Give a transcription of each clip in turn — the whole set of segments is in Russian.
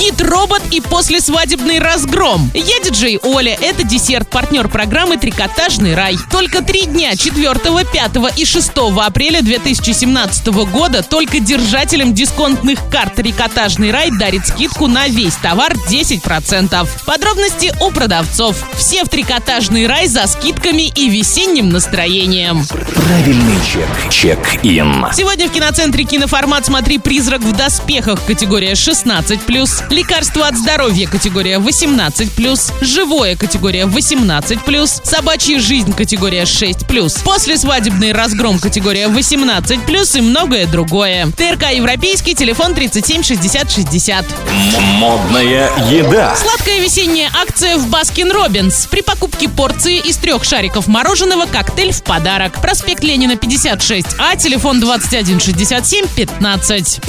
Гид робот и послесвадебный разгром. Я диджей Оля. Это десерт, партнер программы «Трикотажный рай». Только три дня 4, 5 и 6 апреля 2017 года только держателям дисконтных карт «Трикотажный рай» дарит скидку на весь товар 10%. Подробности у продавцов. Все в «Трикотажный рай» за скидками и весенним настроением. Правильный чек. Чек-ин. Сегодня в киноцентре «Киноформат» смотри «Призрак в доспехах» категория 16+, «Лекарство от здоровья» категория 18+, «Живое» категория 18+, «Собачья жизнь» категория 6+, «После свадебный разгром» категория 18+, и многое другое. ТРК «Европейский», телефон 37 60 60. Модная еда. Сладкая весенняя акция в Baskin Robbins. При покупке порции из трех шариков мороженого коктейль в подарок. Проспект Ленина 56А, телефон 2167 15.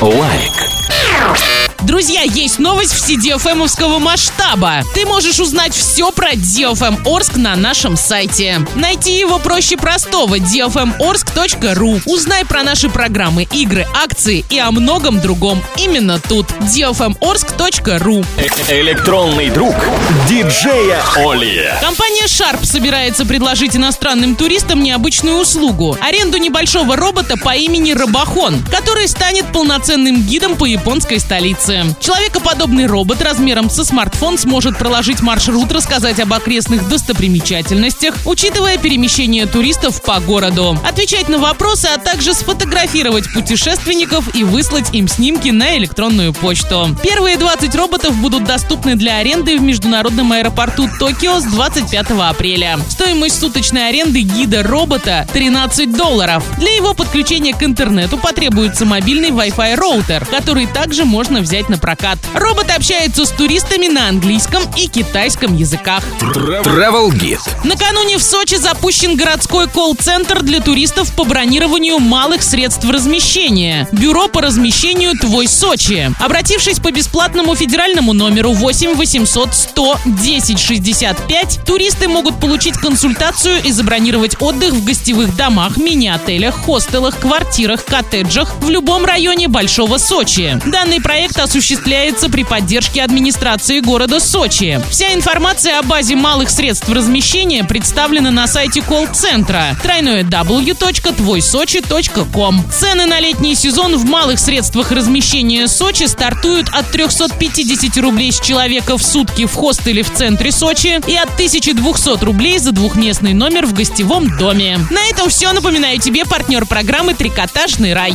Like. now. Друзья, есть новость в CDFM-овского масштаба. Ты можешь узнать все про DFM Орск на нашем сайте. Найти его проще простого – dfmorsk.ru. Узнай про наши программы, игры, акции и о многом другом именно тут. dfmorsk.ru Электронный друг диджея Оли. Компания Sharp собирается предложить иностранным туристам необычную услугу – аренду небольшого робота по имени Робохон, который станет полноценным гидом по японской столице. Человекоподобный робот размером со смартфон сможет проложить маршрут, рассказать об окрестных достопримечательностях, учитывая перемещение туристов по городу, отвечать на вопросы, а также сфотографировать путешественников и выслать им снимки на электронную почту. Первые 20 роботов будут доступны для аренды в международном аэропорту Токио с 25 апреля. Стоимость суточной аренды гида робота 13 долларов. Для его подключения к интернету потребуется мобильный Wi-Fi роутер, который также можно взять на прокат. Робот общается с туристами на английском и китайском языках. Travel Guide. Накануне в Сочи запущен городской колл-центр для туристов по бронированию малых средств размещения. Бюро по размещению «Твой Сочи». Обратившись по бесплатному федеральному номеру 8 800 100 10 65, туристы могут получить консультацию и забронировать отдых в гостевых домах, мини-отелях, хостелах, квартирах, коттеджах в любом районе Большого Сочи. Данный проект осуществляется при поддержке администрации города Сочи. Вся информация о базе малых средств размещения представлена на сайте колл-центра www.твойсочи.ком. Цены на летний сезон в малых средствах размещения Сочи стартуют от 350 рублей с человека в сутки в хостеле в центре Сочи и от 1200 рублей за двухместный номер в гостевом доме. На этом все. Напоминаю тебе партнер программы «Трикотажный рай».